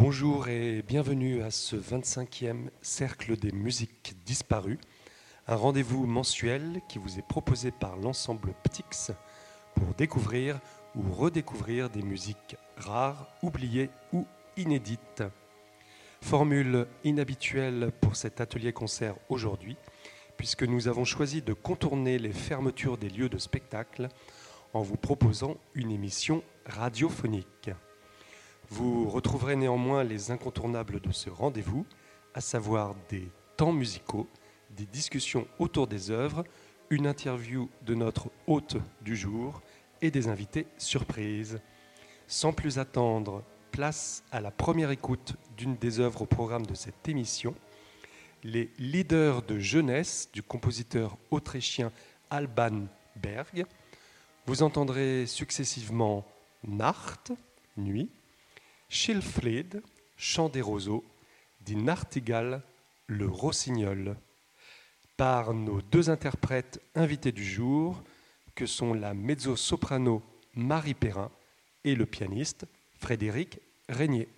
Bonjour et bienvenue à ce 25e Cercle des musiques disparues, un rendez-vous mensuel qui vous est proposé par l'ensemble Ptix pour découvrir ou redécouvrir des musiques rares, oubliées ou inédites. Formule inhabituelle pour cet atelier concert aujourd'hui, puisque nous avons choisi de contourner les fermetures des lieux de spectacle en vous proposant une émission radiophonique. Vous retrouverez néanmoins les incontournables de ce rendez-vous, à savoir des temps musicaux, des discussions autour des œuvres, une interview de notre hôte du jour et des invités surprises. Sans plus attendre, place à la première écoute d'une des œuvres au programme de cette émission, les leaders de jeunesse du compositeur autrichien Alban Berg. Vous entendrez successivement Nacht, nuit, Schilfried, chant des roseaux, Die Nachtigall, le rossignol, par nos deux interprètes invités du jour, que sont la mezzo-soprano Marie Perrin et le pianiste Frédéric Régnier.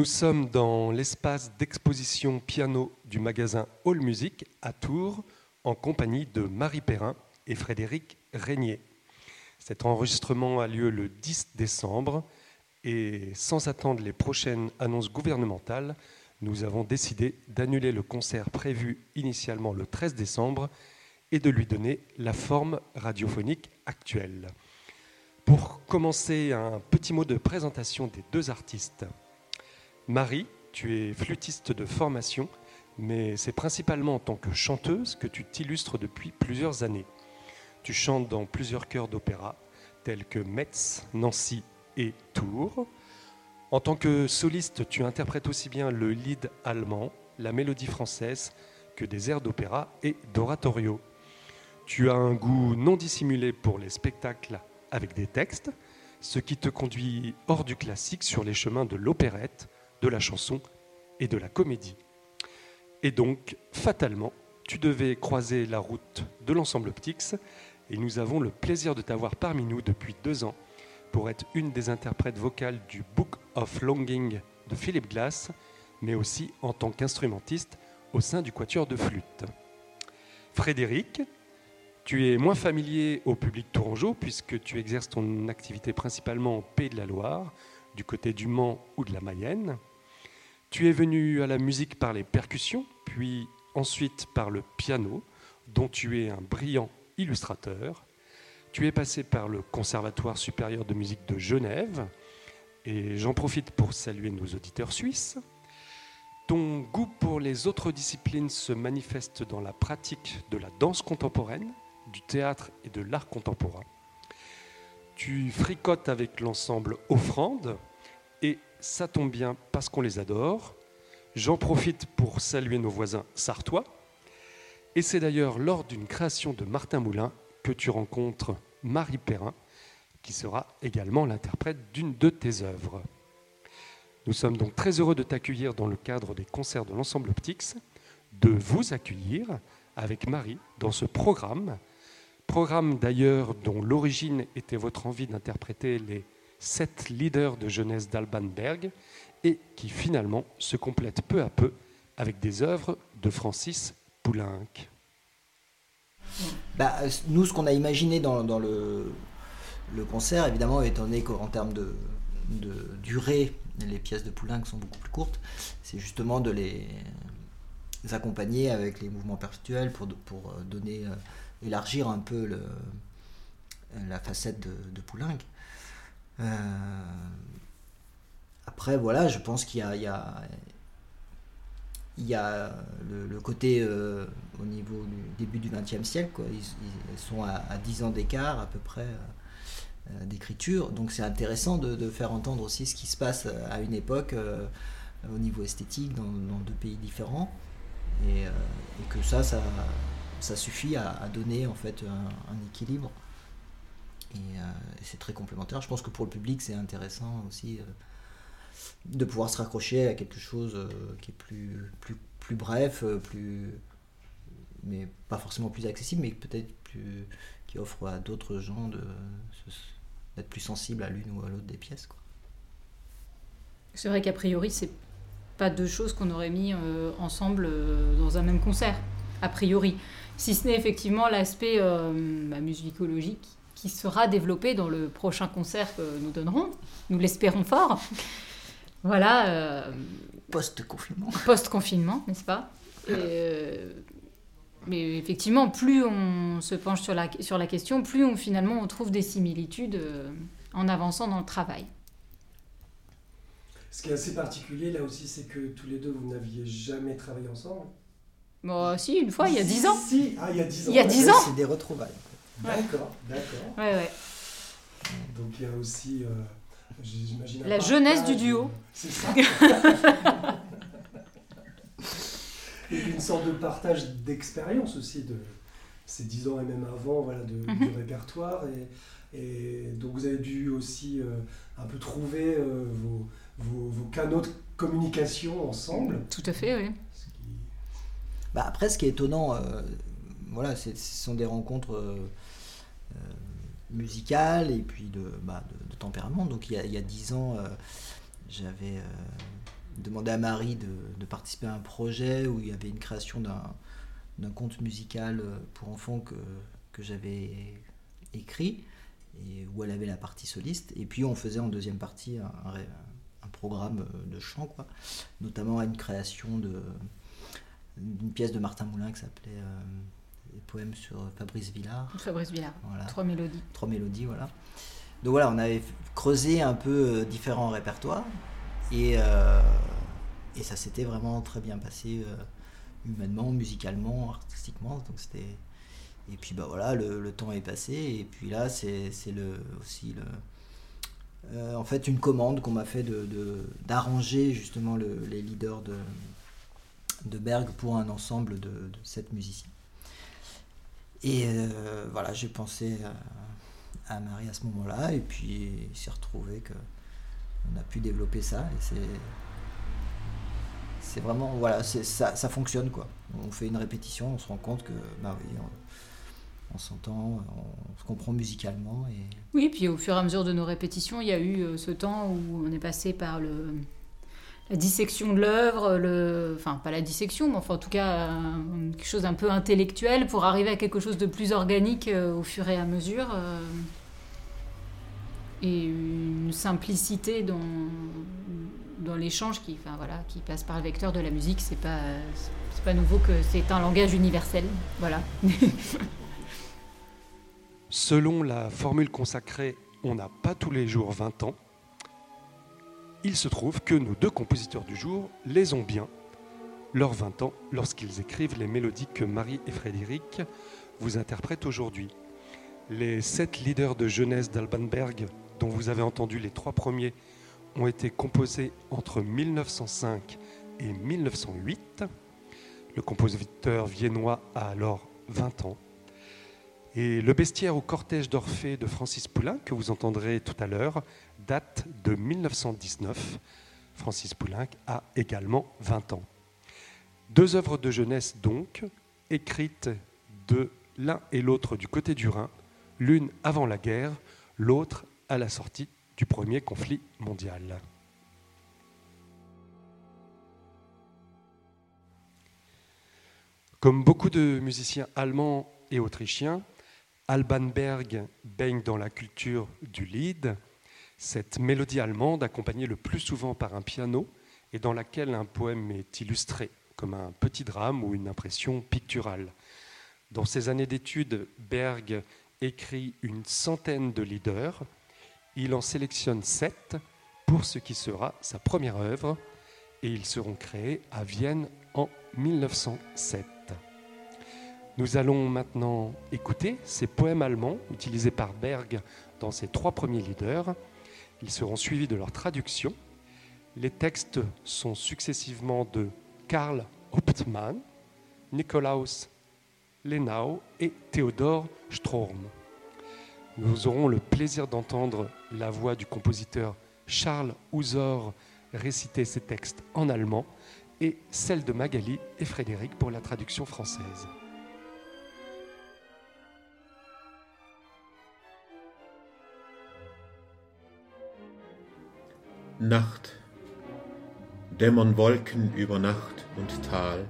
Nous sommes dans l'espace d'exposition piano du magasin All Music à Tours en compagnie de Marie Perrin et Frédéric Régnier. Cet enregistrement a lieu le 10 décembre et sans attendre les prochaines annonces gouvernementales, nous avons décidé d'annuler le concert prévu initialement le 13 décembre et de lui donner la forme radiophonique actuelle. Pour commencer, un petit mot de présentation des deux artistes. Marie, tu es flûtiste de formation, mais c'est principalement en tant que chanteuse que tu t'illustres depuis plusieurs années. Tu chantes dans plusieurs chœurs d'opéra, tels que Metz, Nancy et Tours. En tant que soliste, tu interprètes aussi bien le lead allemand, la mélodie française, que des airs d'opéra et d'oratorio. Tu as un goût non dissimulé pour les spectacles avec des textes, ce qui te conduit hors du classique sur les chemins de l'opérette, de la chanson et de la comédie. Et donc, fatalement, tu devais croiser la route de l'ensemble Ptix et nous avons le plaisir de t'avoir parmi nous depuis deux ans pour être une des interprètes vocales du Book of Longing de Philip Glass, mais aussi en tant qu'instrumentiste au sein du Quatuor de flûte. Frédéric, tu es moins familier au public tourangeau puisque tu exerces ton activité principalement au Pays de la Loire, du côté du Mans ou de la Mayenne. Tu es venu à la musique par les percussions, puis ensuite par le piano, dont tu es un brillant illustrateur. Tu es passé par le Conservatoire supérieur de musique de Genève, et j'en profite pour saluer nos auditeurs suisses. Ton goût pour les autres disciplines se manifeste dans la pratique de la danse contemporaine, du théâtre et de l'art contemporain. Tu fricotes avec l'ensemble Offrande ça tombe bien parce qu'on les adore. J'en profite pour saluer nos voisins sartois. Et c'est d'ailleurs lors d'une création de Martin Moulin que tu rencontres Marie Perrin, qui sera également l'interprète d'une de tes œuvres. Nous sommes donc très heureux de t'accueillir dans le cadre des concerts de l'ensemble Ptix, de vous accueillir avec Marie dans ce programme. Programme d'ailleurs dont l'origine était votre envie d'interpréter les sept leaders de jeunesse d'Alban Berg et qui finalement se complète peu à peu avec des œuvres de Francis Poulenc. Bah, nous, ce qu'on a imaginé dans, le, concert, évidemment, étant donné qu'en termes de, durée, les pièces de Poulenc sont beaucoup plus courtes, c'est justement de les, accompagner avec les mouvements perpétuels pour, donner, euh, élargir un peu la facette de, de Poulenc. Euh, après, voilà, je pense qu'il y a, le, côté euh, au niveau du début du XXe siècle, quoi. Ils, sont à, 10 ans d'écart à peu près euh, d'écriture, donc c'est intéressant de, faire entendre aussi ce qui se passe à une époque au niveau esthétique dans, deux pays différents, et, que ça, ça, ça suffit à, donner en fait un équilibre. Euh, et, c'est très complémentaire. Je pense que pour le public, c'est intéressant aussi euh, de pouvoir se raccrocher à quelque chose euh, qui est plus, plus, plus bref, plus, mais pas forcément plus accessible, mais peut-être plus, qui offre à d'autres gens d'être plus sensibles à l'une ou à l'autre des pièces. C'est vrai qu'a priori, c'est pas deux choses qu'on aurait mis ensemble dans un même concert, a priori. Si ce n'est effectivement l'aspect bah, musicologique qui sera développé dans le prochain concert que nous donnerons. Nous l'espérons fort. Voilà. Euh, post-confinement. Post-confinement, n'est-ce pas? Euh, Mais effectivement, plus on se penche sur la, sur la question, plus on, finalement on trouve des similitudes euh, en avançant dans le travail. Ce qui est assez particulier là aussi, c'est que tous les deux, vous n'aviez jamais travaillé ensemble? Bon, si, une fois, il y a dix ans. Si, ah, il y a dix ans. Il y a dix ans. C'est des retrouvailles. D'accord, d'accord. Ouais, ouais. Donc il y a aussi, euh, j'imagine. La jeunesse du duo. C'est ça. et une sorte de partage d'expérience aussi de ces dix ans et même avant, voilà, de, mhm. du répertoire. Et, et, donc vous avez dû aussi euh, un peu trouver euh, vos, vos, vos, canaux de communication ensemble. Tout à fait, oui. Bah après, ce qui est étonnant, voilà, ce sont des rencontres euh, musical et puis de, bah, de, tempérament. Donc il y a, il y a 10 ans, euh, j'avais euh, demandé à Marie de, de, participer à un projet où il y avait une création d'un conte musical pour enfants que, que j'avais écrit et où elle avait la partie soliste. Et puis on faisait en deuxième partie un, programme de chant, quoi, notamment une création d'une pièce de Martin Moulin qui s'appelait des poèmes sur Fabrice Villard. Fabrice Villard, trois mélodies. Trois mélodies, voilà. Donc voilà, on avait creusé un peu euh, différents répertoires et, euh, et ça s'était vraiment très bien passé euh, humainement, musicalement, artistiquement. Donc c'était et puis bah voilà, le, temps est passé et puis là c'est le aussi le en fait une commande qu'on m'a fait de d'arranger justement le, les leaders de de Berg pour un ensemble de, de sept musiciens. Et euh, voilà, j'ai pensé à, Marie à ce moment-là, et puis il s'est retrouvé qu'on a pu développer ça, et c'est. Vraiment, voilà, ça, ça fonctionne quoi. On fait une répétition, on se rend compte que, bah oui, on, s'entend, on se comprend musicalement. Et... Oui, puis au fur et à mesure de nos répétitions, il y a eu euh, ce temps où on est passé par le, la dissection de l'œuvre, le... enfin pas la dissection, mais enfin en tout cas quelque chose d'un peu intellectuel pour arriver à quelque chose de plus organique euh, au fur et à mesure. Euh, et une simplicité dans, dans l'échange qui, enfin, voilà, qui passe par le vecteur de la musique. C'est pas, c'est pas nouveau que c'est un langage universel. Voilà. Selon la formule consacrée, on n'a pas tous les jours 20 ans il se trouve que nos deux compositeurs du jour les ont bien, leurs 20 ans, lorsqu'ils écrivent les mélodies que Marie et Frédéric vous interprètent aujourd'hui. Les sept leaders de jeunesse d'Albanberg, dont vous avez entendu les trois premiers, ont été composés entre 1905 et 1908. Le compositeur viennois a alors 20 ans. Et le bestiaire au cortège d'Orphée de Francis Poulain, que vous entendrez tout à l'heure, date de 1919. Francis Poulenc a également 20 ans. Deux œuvres de jeunesse donc, écrites de l'un et l'autre du côté du Rhin, l'une avant la guerre, l'autre à la sortie du premier conflit mondial. Comme beaucoup de musiciens allemands et autrichiens, Alban Berg baigne dans la culture du Lied, cette mélodie allemande, accompagnée le plus souvent par un piano, et dans laquelle un poème est illustré, comme un petit drame ou une impression picturale. Dans ses années d'études, Berg écrit une centaine de leaders. Il en sélectionne sept pour ce qui sera sa première œuvre, et ils seront créés à Vienne en 1907. Nous allons maintenant écouter ces poèmes allemands utilisés par Berg dans ses trois premiers leaders. Ils seront suivis de leur traduction. Les textes sont successivement de Karl Hauptmann, Nikolaus Lenau et Theodor Strom. Nous aurons le plaisir d'entendre la voix du compositeur Charles Ouzor réciter ces textes en allemand et celle de Magali et Frédéric pour la traduction française. Nacht. Dämmern Wolken über Nacht und Tal,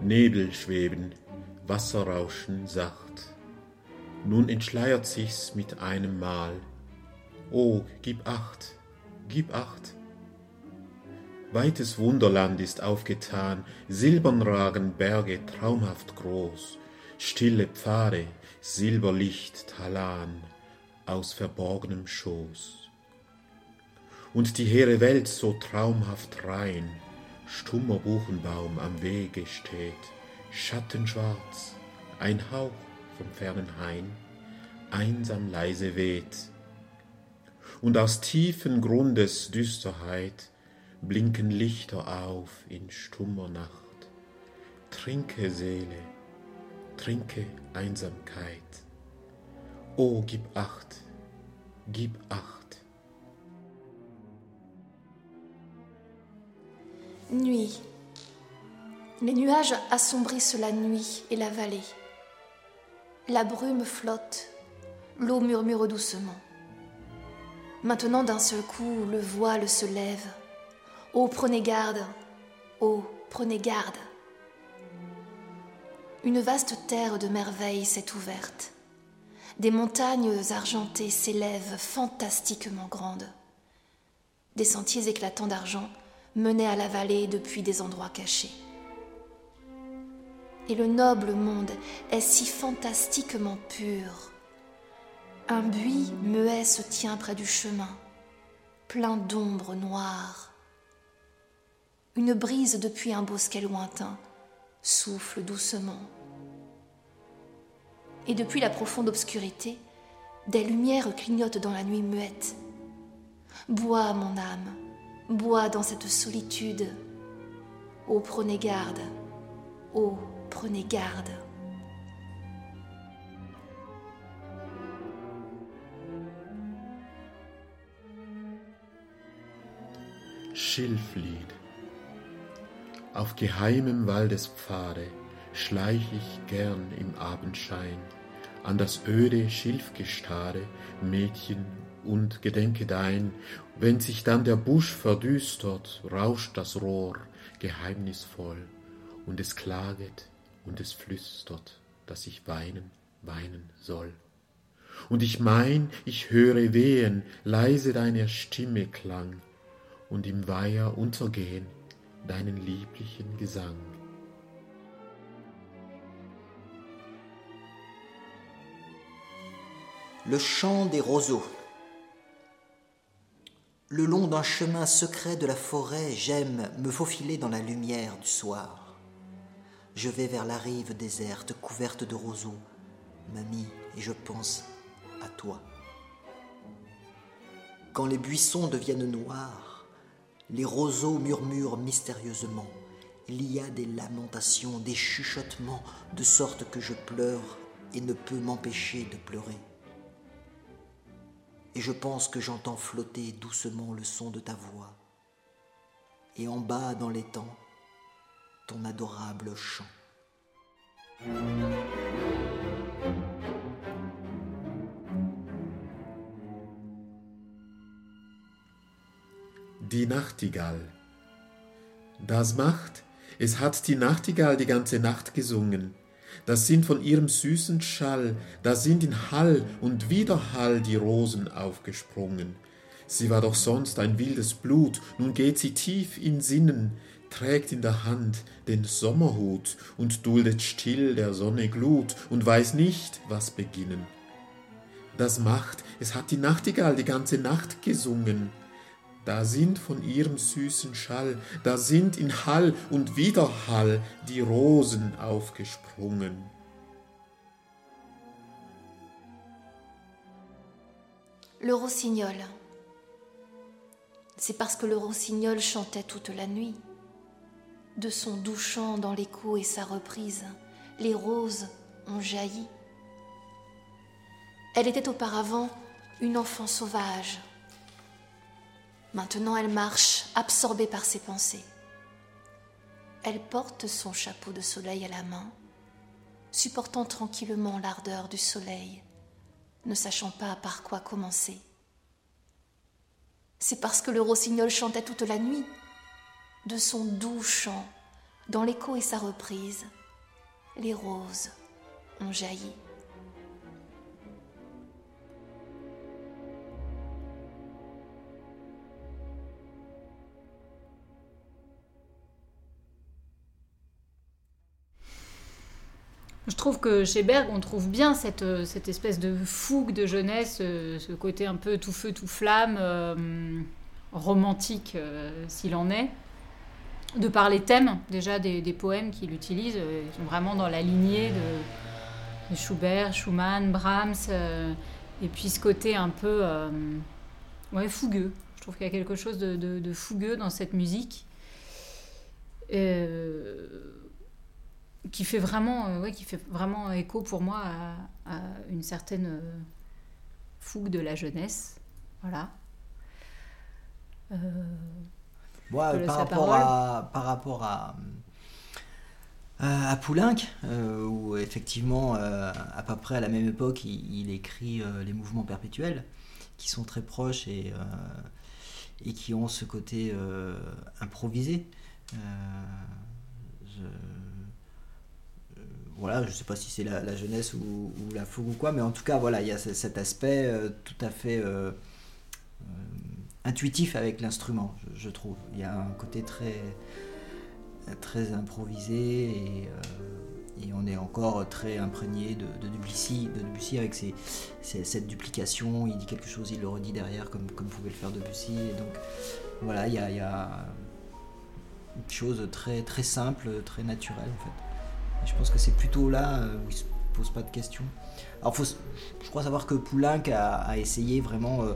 Nebel schweben, Wasser rauschen sacht. Nun entschleiert sich's mit einem Mal. O, gib acht, gib acht. Weites Wunderland ist aufgetan, silbern ragen Berge traumhaft groß, stille Pfade, Silberlicht Talan aus verborgenem Schoß und die hehre Welt so traumhaft rein, stummer Buchenbaum am Wege steht, schattenschwarz, ein Hauch vom fernen Hain, einsam leise weht. Und aus tiefen Grundes Düsterheit blinken Lichter auf in stummer Nacht. Trinke Seele, trinke Einsamkeit. O gib acht, gib acht. Nuit. Les nuages assombrissent la nuit et la vallée. La brume flotte, l'eau murmure doucement. Maintenant d'un seul coup, le voile se lève. Oh, prenez garde, oh, prenez garde. Une vaste terre de merveilles s'est ouverte. Des montagnes argentées s'élèvent fantastiquement grandes. Des sentiers éclatants d'argent menait à la vallée depuis des endroits cachés. Et le noble monde est si fantastiquement pur. Un buis muet se tient près du chemin, plein d'ombres noires. Une brise depuis un bosquet lointain souffle doucement. Et depuis la profonde obscurité, des lumières clignotent dans la nuit muette. Bois, mon âme, Bois dans cette solitude. Ô prenez garde, ô prenez garde. Schilflied. Auf geheimem Waldespfade schleich ich gern im Abendschein an das öde Schilfgestade, Mädchen und gedenke dein, wenn sich dann der Busch verdüstert, rauscht das Rohr geheimnisvoll, und es klaget und es flüstert, dass ich weinen, weinen soll. Und ich mein, ich höre wehen, leise deiner Stimme Klang, und im Weiher untergehen deinen lieblichen Gesang. Le chant des roseaux. Le long d'un chemin secret de la forêt, j'aime me faufiler dans la lumière du soir. Je vais vers la rive déserte couverte de roseaux, mamie, et je pense à toi. Quand les buissons deviennent noirs, les roseaux murmurent mystérieusement. Il y a des lamentations, des chuchotements, de sorte que je pleure et ne peux m'empêcher de pleurer. Et je pense que j'entends flotter doucement le son de ta voix. Et en bas dans les temps, ton adorable chant. Die Nachtigall. Das macht, es hat die Nachtigall die ganze Nacht gesungen. Das sind von ihrem süßen Schall, da sind in Hall und Widerhall die Rosen aufgesprungen. Sie war doch sonst ein wildes Blut, nun geht sie tief in Sinnen, trägt in der Hand den Sommerhut und duldet still der Sonne Glut und weiß nicht, was beginnen. Das macht, es hat die Nachtigall die ganze Nacht gesungen. Da sind von ihrem süßen Schall, da sind in Hall und Widerhall die Rosen aufgesprungen. Le rossignol. C'est parce que le rossignol chantait toute la nuit. De son doux chant dans l'écho et sa reprise, les roses ont jailli. Elle était auparavant une enfant sauvage. Maintenant elle marche, absorbée par ses pensées. Elle porte son chapeau de soleil à la main, supportant tranquillement l'ardeur du soleil, ne sachant pas par quoi commencer. C'est parce que le rossignol chantait toute la nuit, de son doux chant, dans l'écho et sa reprise, les roses ont jailli. Je trouve que chez Berg, on trouve bien cette, euh, cette espèce de fougue de jeunesse, euh, ce côté un peu tout feu, tout flamme, euh, romantique s'il en est. De par les thèmes, déjà des, poèmes qu'il utilise, ils sont vraiment dans la lignée de, Schubert, Schumann, Brahms, et puis ce côté un peu ouais, fougueux. Je trouve qu'il y a quelque chose de, fougueux dans cette musique. Euh, qui fait vraiment, euh, ouais, qui fait vraiment écho pour moi à, à une certaine euh, fougue de la jeunesse. Voilà. Euh, Moi, par, rapport à, par rapport à, à, Poulenc, où effectivement, à peu près à la même époque, il, il écrit les mouvements perpétuels, qui sont très proches et, et qui ont ce côté improvisé. Je, voilà, je sais pas si c'est la, jeunesse ou, la fougue ou quoi, mais en tout cas, voilà, il y a ce- cet aspect euh, tout à fait euh, euh, intuitif avec l'instrument, je, trouve. Il y a un côté très, très improvisé et, on est encore très imprégné de, de Debussy, de avec cette duplication. Il dit quelque chose, il le redit derrière, comme, comme pouvait le faire Debussy. Donc, voilà, il y a, il une chose très, très simple, très naturelle en fait. Je pense que c'est plutôt là euh, où il se pose pas de questions. Alors, je crois savoir que Poulenc a, essayé vraiment euh,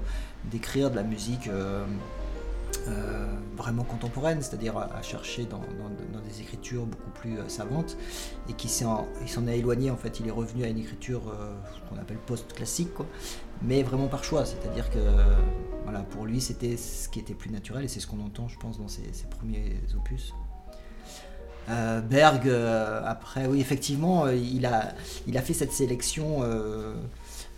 d'écrire de la musique euh, vraiment contemporaine, c'est-à-dire à, chercher dans, des écritures beaucoup plus savantes, et qui s'en est éloigné en fait. Il est revenu à une écriture qu'on appelle post-classique, mais vraiment par choix, c'est-à-dire que voilà, pour lui c'était ce qui était plus naturel, et c'est ce qu'on entend, je pense, dans ses premiers opus. Euh, Berg, euh, après, oui, effectivement, euh, il, a, il a fait cette sélection euh,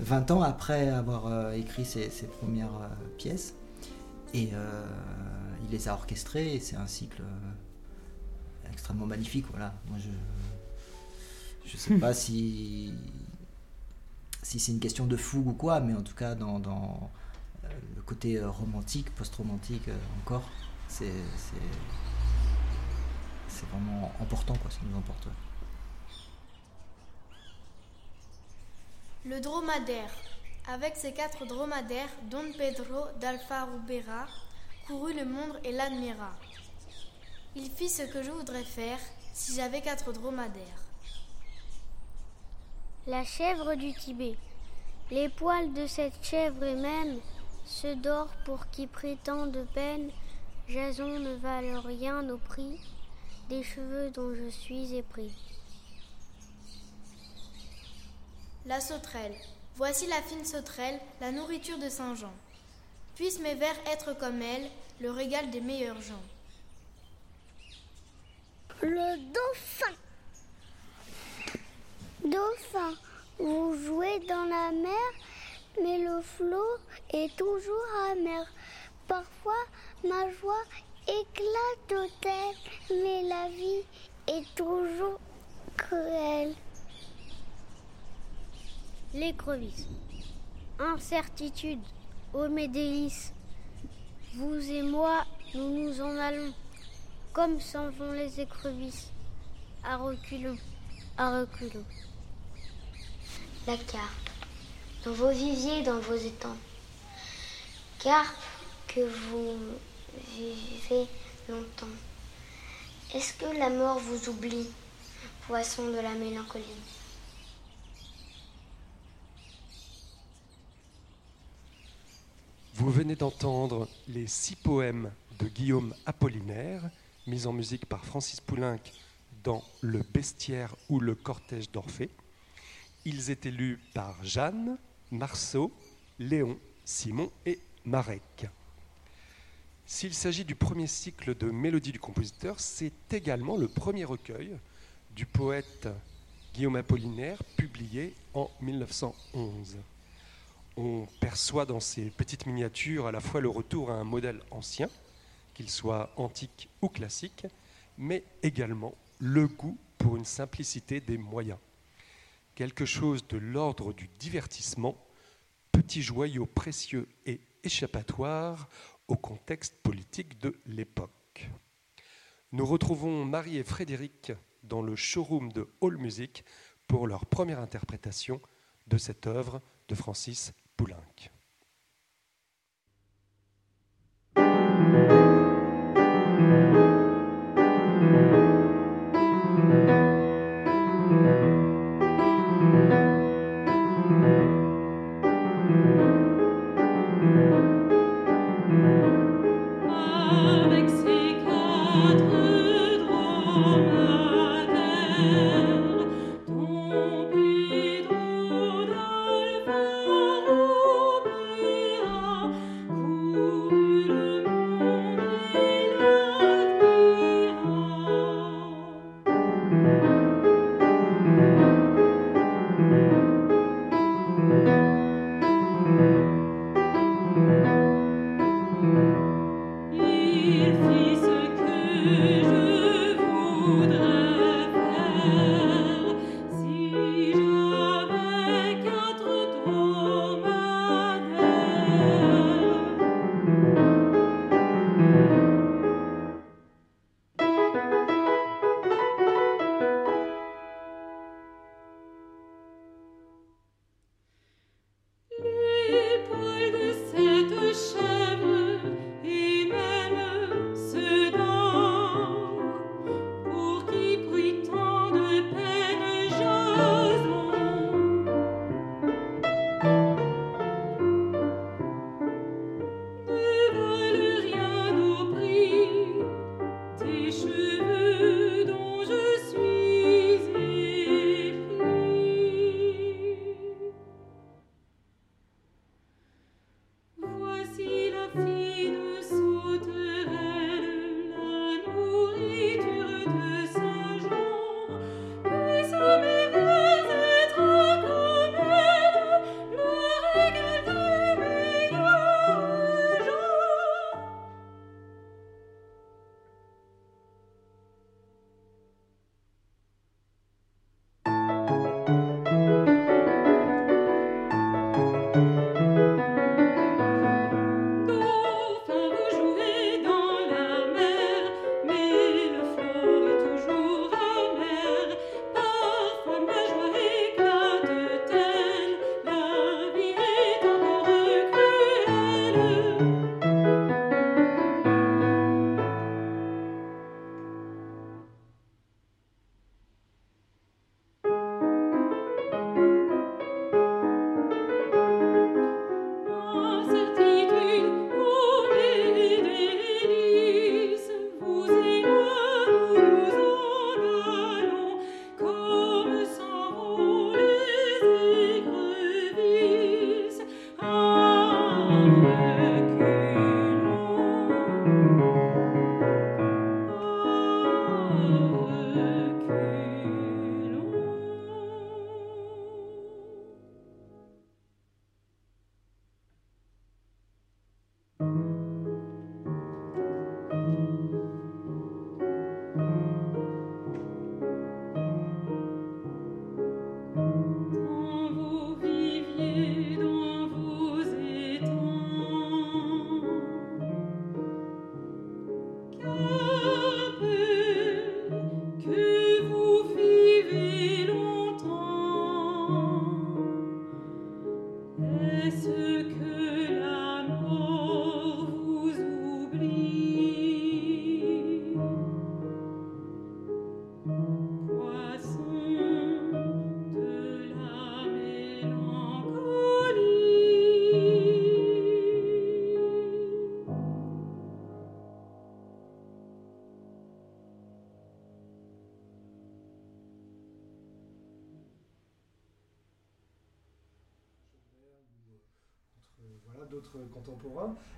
20 ans après avoir écrit ses, ses premières pièces. Et il les a orchestrées, et c'est un cycle extrêmement magnifique. Voilà. Moi, je je sais pas si, si c'est une question de fougue ou quoi, mais en tout cas, dans, dans, le côté romantique, post-romantique encore, c'est c'est- vraiment important, quoi, ça nous emporte. Le dromadaire. Avec ses quatre dromadaires, Don Pedro d'Alfa Rubera courut le monde et l'admira. Il fit ce que je voudrais faire si j'avais quatre dromadaires. La chèvre du Tibet. Les poils de cette chèvre et même ceux d'or pour qui prétend de peine, Jason ne valent rien au prix des cheveux dont je suis épris. La sauterelle. Voici la fine sauterelle, la nourriture de Saint Jean. Puissent mes vers être comme elle, le régal des meilleurs gens. Le dauphin. Dauphin, vous jouez dans la mer, mais le flot est toujours amer. Parfois, ma joie éclate au mais la vie est toujours cruelle. L'écrevisse. Incertitude, ô mes délices. Vous et moi, nous nous en allons, comme s'en vont les écrevisses, à reculons, à reculons. La carpe, dans vos viviers, dans vos étangs. Carpe que vous vivez longtemps. Est-ce que la mort vous oublie, poisson de la mélancolie? Vous venez d'entendre les six poèmes de Guillaume Apollinaire, mis en musique par Francis Poulenc dans Le Bestiaire ou le Cortège d'Orphée. Ils étaient lus par Jeanne, Marceau, Léon, Simon et Marek. S'il s'agit du premier cycle de Mélodie du compositeur, c'est également le premier recueil du poète Guillaume Apollinaire, publié en 1911 on perçoit dans ces petites miniatures à la fois le retour à un modèle ancien, qu'il soit antique ou classique, mais également le goût pour une simplicité des moyens. Quelque chose de l'ordre du divertissement, petit joyau précieux et échappatoire au contexte politique de l'époque. Nous retrouvons Marie et Frédéric dans le showroom de Hall Music pour leur première interprétation de cette œuvre de Francis Poulenc.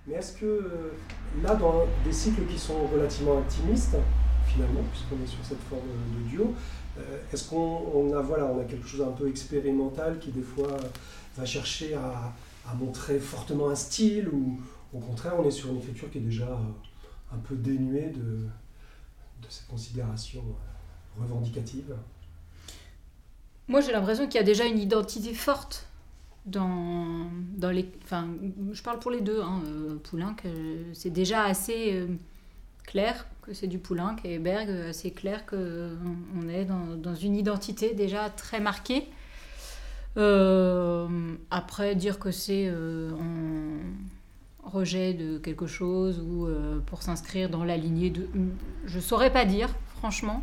Mais est-ce que euh, là, dans des cycles qui sont relativement intimistes, finalement, puisqu'on est sur cette forme de duo, euh, est-ce qu'on a, voilà, a quelque chose un peu expérimental qui des fois va chercher à, montrer fortement un style ou au contraire on est sur une écriture qui est déjà un peu dénuée de, de cette considération revendicative Moi j'ai l'impression qu'il y a déjà une identité forte dans, dans les. Enfin, je parle pour les deux. Hein, euh, Poulenc, c'est déjà assez euh, clair que c'est du Poulenc et Berg, assez clair qu'on est dans, dans, une identité déjà très marquée. Euh, après, dire que c'est en rejet de quelque chose ou pour s'inscrire dans la lignée de. Je saurais pas dire, franchement.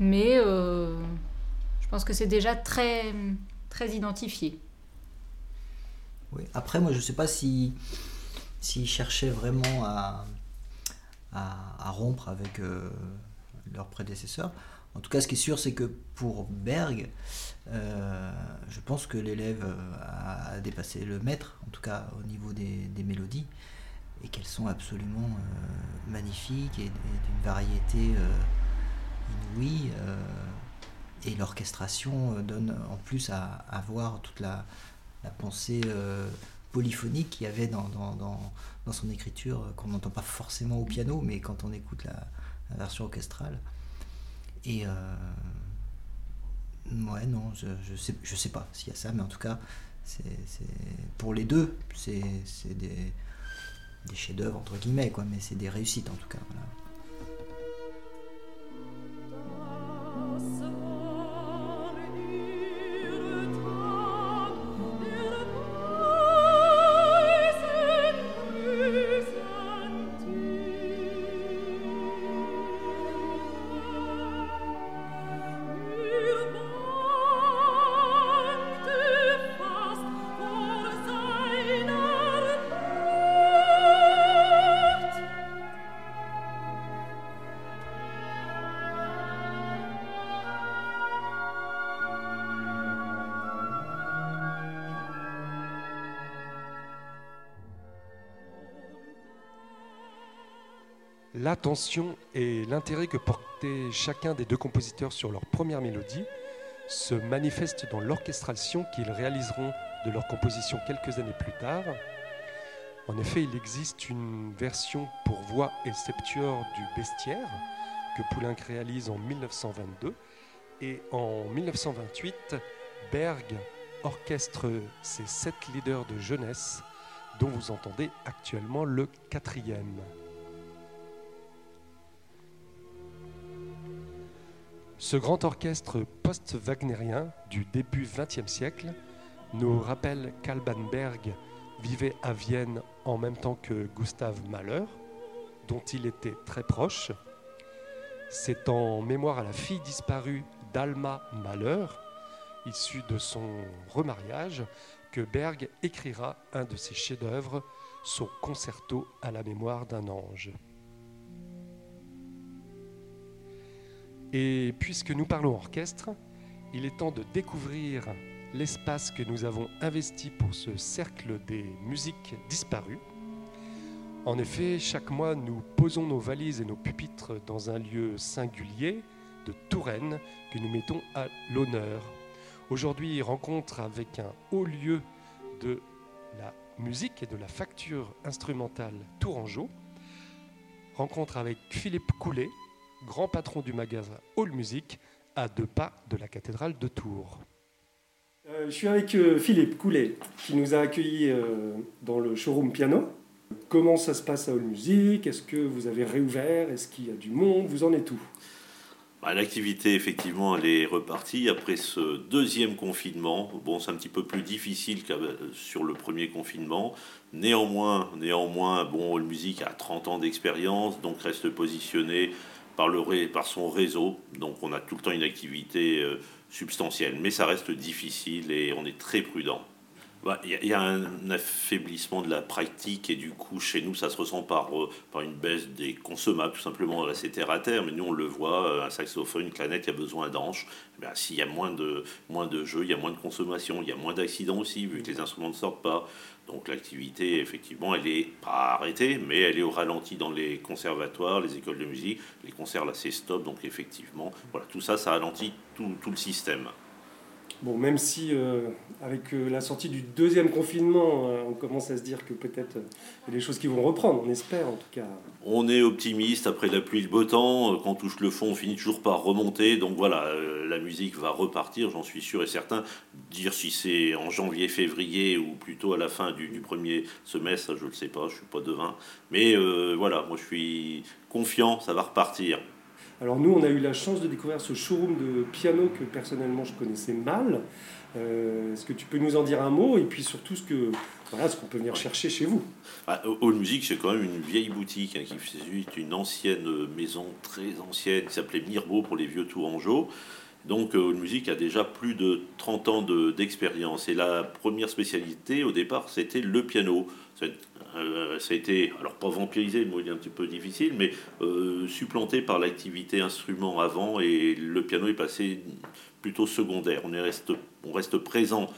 Mais je pense que c'est déjà très, très identifié. Après, moi, je ne sais pas si s'ils cherchaient vraiment à, à, rompre avec euh, leurs prédécesseurs. En tout cas, ce qui est sûr, c'est que pour Berg, euh, je pense que l'élève a, dépassé le maître, en tout cas au niveau des, mélodies, et qu'elles sont absolument euh, magnifiques et, d'une variété inouïe. et l'orchestration donne en plus à voir toute la, la pensée euh, polyphonique qu'il y avait dans, son écriture, euh, qu'on n'entend pas forcément au piano, mais quand on écoute la, version orchestrale. Et euh, ouais, non, je, je, sais, je sais pas s'il y a ça, mais en tout cas, c'est, pour les deux, c'est, des, chefs-d'œuvre, entre guillemets, quoi, mais c'est des réussites en tout cas. L'attention et l'intérêt que portait chacun des deux compositeurs sur leur première mélodie se manifestent dans l'orchestration qu'ils réaliseront de leur composition quelques années plus tard. En effet, il existe une version pour voix et septuor du Bestiaire que Poulenc réalise en 1922 et en 1928, Berg orchestre ses sept leaders de jeunesse dont vous entendez actuellement le quatrième. Ce grand orchestre post-wagnérien du début XXe siècle nous rappelle qu'Alban Berg vivait à Vienne en même temps que Gustav Mahler, dont il était très proche. C'est en mémoire à la fille disparue d'Alma Mahler, issue de son remariage, que Berg écrira un de ses chefs-d'œuvre, son concerto à la mémoire d'un ange. Et puisque nous parlons orchestre, il est temps de découvrir l'espace que nous avons investi pour ce cercle des musiques disparues. En effet, chaque mois, nous posons nos valises et nos pupitres dans un lieu singulier de Touraine que nous mettons à l'honneur. Aujourd'hui, rencontre avec un haut lieu de la musique et de la facture instrumentale Tourangeau. Rencontre avec Philippe Coulet, grand patron du magasin All Music, à deux pas de la cathédrale de Tours. Euh, je suis avec euh, Philippe Coulet, qui nous a accueillis euh, dans le showroom piano. Comment ça se passe à All Music? Est-ce que vous avez réouvert? Est-ce qu'il y a du monde? Vous en êtes où? Bah, L'activité, effectivement, elle est repartie après ce deuxième confinement. Bon, c'est un petit peu plus difficile que sur le premier confinement. Néanmoins, néanmoins bon, All Music a 30 ans d'expérience, donc reste positionné par, le, par son réseau. Donc on a tout le temps une activité euh, substantielle, mais ça reste difficile et on est très prudent. Bah, il y, a un affaiblissement de la pratique et du coup chez nous ça se ressent par, euh, par une baisse des consommables tout simplement là c'est terre à terre mais nous on le voit euh, un saxophone une clarinette il y a besoin d'anches ben, s'il y a moins de, moins de jeux il y a moins de consommation il y a moins d'accidents aussi vu que les instruments ne sortent pas Donc l'activité, effectivement, elle est pas arrêtée, mais elle est au ralenti dans les conservatoires, les écoles de musique. Les concerts, là, c'est stop. Donc effectivement, voilà, tout ça, ça ralentit tout, tout le système. Bon, même si euh, avec euh, la sortie du deuxième confinement, euh, on commence à se dire que peut-être il y a des choses qui vont reprendre, on espère en tout cas. On est optimiste après la pluie, le beau temps. Quand on touche le fond, on finit toujours par remonter. Donc voilà, la musique va repartir, j'en suis sûr et certain. Dire si c'est en janvier, février ou plutôt à la fin du, premier semestre, je ne le sais pas, je ne suis pas devin. Mais voilà, moi je suis confiant, ça va repartir. Alors nous, on a eu la chance de découvrir ce showroom de piano que personnellement je connaissais mal. Euh, est-ce que tu peux nous en dire un mot et puis surtout ce que voilà ce qu'on peut venir chercher chez vous? Ah, All Music, c'est quand même une vieille boutique hein, qui faisait une ancienne maison très ancienne qui s'appelait Mirbeau pour les vieux Tourangeaux. Donc All Music a déjà plus de 30 ans d'expérience. et la première spécialité au départ, c'était le piano. Euh, ça a été, alors pas vampirisé, le mot est un petit peu difficile, mais euh, supplanté par l'activité instrument avant et le piano est passé plutôt secondaire. On, reste, on reste présent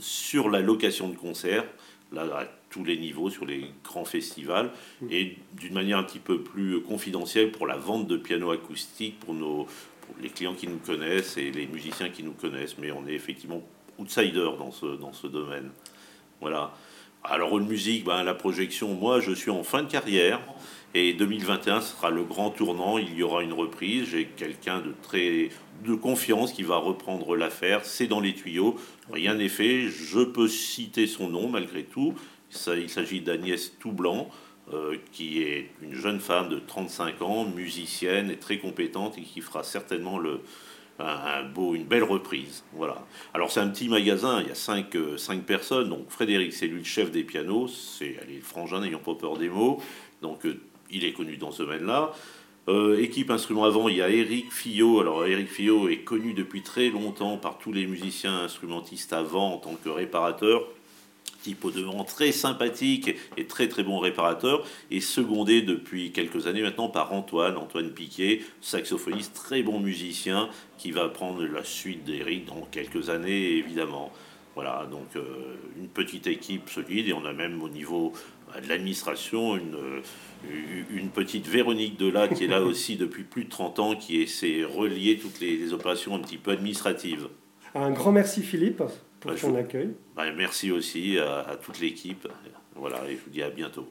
sur la location de concert, là à tous les niveaux, sur les grands festivals, et d'une manière un petit peu plus confidentielle pour la vente de piano acoustique pour, nos, les clients qui nous connaissent et les musiciens qui nous connaissent. Mais on est effectivement outsider dans ce, dans ce domaine. Voilà. Alors, une musique, ben, la projection, moi, je suis en fin de carrière. Et 2021 sera le grand tournant. Il y aura une reprise. J'ai quelqu'un de très de confiance qui va reprendre l'affaire. C'est dans les tuyaux. Rien n'est fait. Je peux citer son nom malgré tout. Ça, il s'agit d'Agnès Toublanc, euh, qui est une jeune femme de 35 ans, musicienne et très compétente et qui fera certainement le, un, beau, une belle reprise. Voilà. Alors c'est un petit magasin, il y a cinq, euh, cinq personnes. Donc Frédéric, c'est lui le chef des pianos, c'est le frangin n'ayant pas peur des mots. Donc euh, il est connu dans ce domaine-là. Équipe instrument avant, il y a Eric Fillot. Alors Eric Fillot est connu depuis très longtemps par tous les musiciens instrumentistes avant en tant que réparateur type au devant très sympathique et très très bon réparateur, et secondé depuis quelques années maintenant par Antoine, Antoine Piquet, saxophoniste, très bon musicien, qui va prendre la suite d'Eric dans quelques années évidemment. Voilà, donc euh, une petite équipe solide, et on a même au niveau euh, de l'administration une, euh, une petite Véronique Delat qui est là aussi depuis plus de 30 ans, qui essaie de relier toutes les, les opérations un petit peu administratives. Un grand merci Philippe pour accueil. Bah, merci aussi à, à toute l'équipe. Voilà, et je vous dis à bientôt.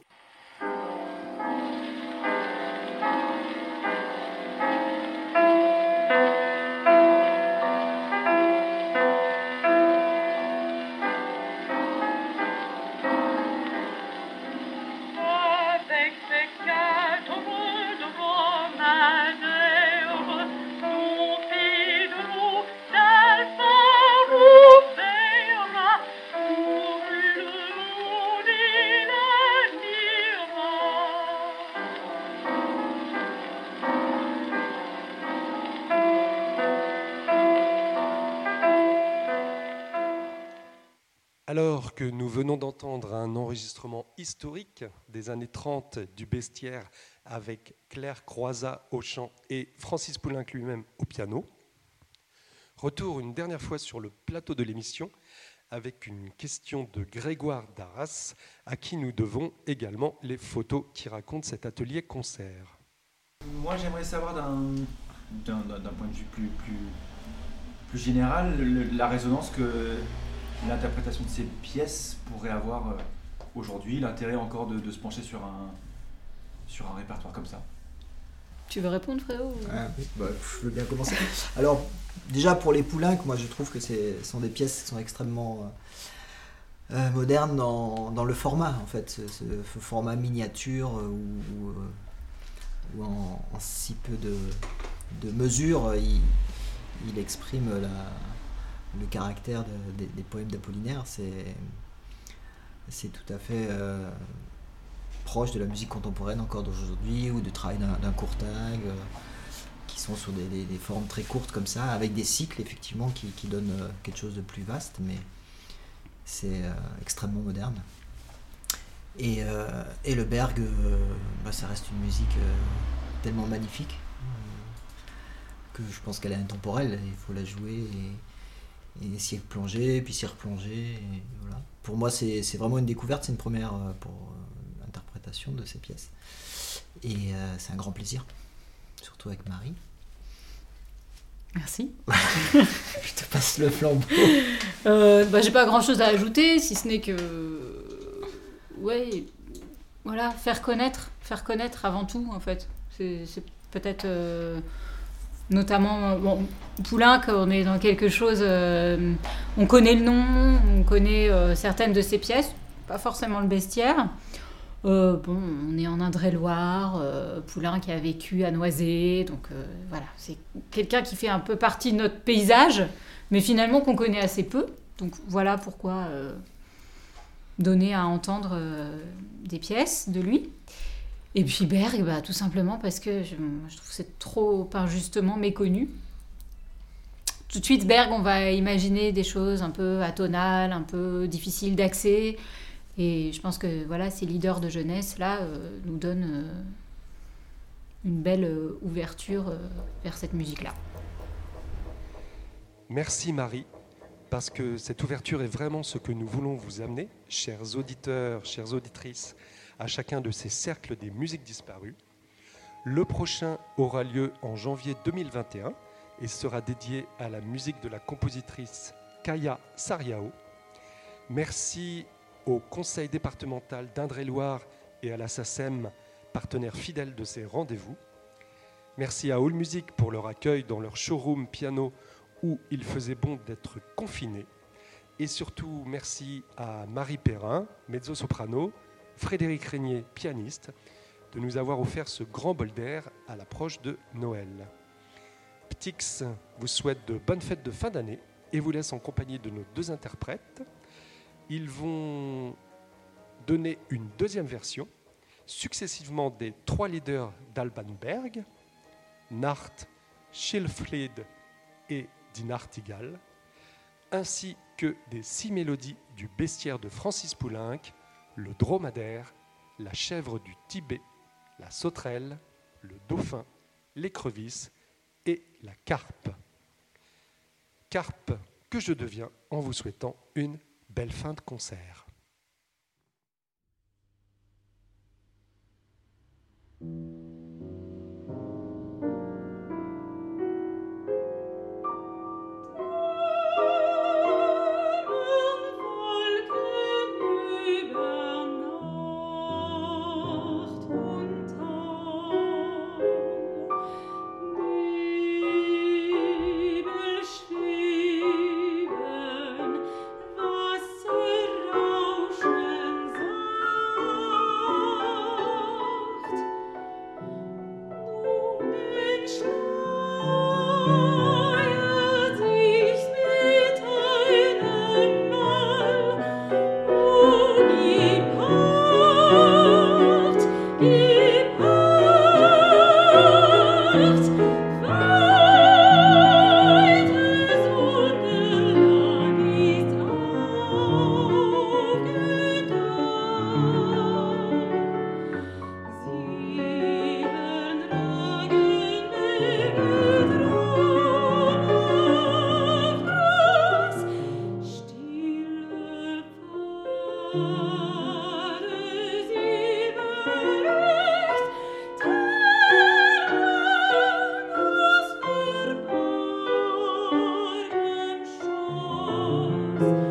Que nous venons d'entendre un enregistrement historique des années 30 du Bestiaire avec Claire Croizat au chant et Francis Poulenc lui-même au piano. Retour une dernière fois sur le plateau de l'émission avec une question de Grégoire Darras à qui nous devons également les photos qui racontent cet atelier concert. Moi j'aimerais savoir d'un point de vue plus, plus, plus général la résonance que l'interprétation de ces pièces pourrait avoir euh, aujourd'hui, l'intérêt encore de, se pencher sur un, sur un répertoire comme ça? Tu veux répondre, Fréo ah, bah, Je veux bien commencer. Alors, déjà pour les Poulenc, moi je trouve que ce sont des pièces qui sont extrêmement euh, euh, modernes dans, le format, en fait, ce, format miniature ou, ou, en, si peu de, de mesures, il, il exprime la le caractère des poèmes d'Apollinaire, c'est tout à fait euh, proche de la musique contemporaine encore d'aujourd'hui ou du travail d'un Courtag euh, qui sont sur des, formes très courtes comme ça, avec des cycles effectivement qui, qui donnent euh, quelque chose de plus vaste, mais c'est extrêmement moderne. Et, et le Berg, bah, ça reste une musique tellement magnifique que je pense qu'elle est intemporelle, il faut la jouer et, et essayer de plonger, puis s'y replonger. Et voilà. Pour moi, c'est vraiment une découverte, c'est une première pour l'interprétation de ces pièces. Et c'est un grand plaisir, surtout avec Marie. Merci. je te passe le flambeau. Euh, bah, J'ai pas grand chose à ajouter, si ce n'est que. Ouais, voilà, faire connaître, faire connaître avant tout, en fait. C'est peut-être. Euh, notamment, Poulain, on est dans quelque chose. Euh, on connaît le nom, on connaît euh, certaines de ses pièces, pas forcément le bestiaire. Euh, bon, on est en Indre-et-Loire, Poulain qui a vécu à Noisé, donc voilà, c'est quelqu'un qui fait un peu partie de notre paysage, mais finalement qu'on connaît assez peu. Donc voilà pourquoi donner à entendre des pièces de lui. Et puis Berg, bah, tout simplement parce que je, trouve que c'est trop injustement méconnu. Tout de suite, Berg, on va imaginer des choses un peu atonales, un peu difficiles d'accès. Et je pense que voilà, ces leaders de jeunesse là euh, nous donnent euh, une belle euh, ouverture vers cette musique-là. Merci Marie, parce que cette ouverture est vraiment ce que nous voulons vous amener, chers auditeurs, chères auditrices, à chacun de ces cercles des musiques disparues. Le prochain aura lieu en janvier 2021 et sera dédié à la musique de la compositrice Kaya Sariao. Merci au conseil départemental d'Indre-et-Loire et à la SACEM, partenaire fidèle de ces rendez-vous. Merci à All Music pour leur accueil dans leur showroom piano où il faisait bon d'être confiné. Et surtout, merci à Marie Perrin, mezzo-soprano, Frédéric Régnier, pianiste, de nous avoir offert ce grand bol d'air à l'approche de Noël. Ptix vous souhaite de bonnes fêtes de fin d'année et vous laisse en compagnie de nos deux interprètes. Ils vont donner une deuxième version, successivement des trois leaders d'Alban Berg, Nart, Schilfried et Dinartigal, ainsi que des six mélodies du bestiaire de Francis Poulenc, le dromadaire, la chèvre du Tibet, la sauterelle, le dauphin, l'écrevisse et la carpe. Carpe que je deviens en vous souhaitant une belle fin de concert. eyes.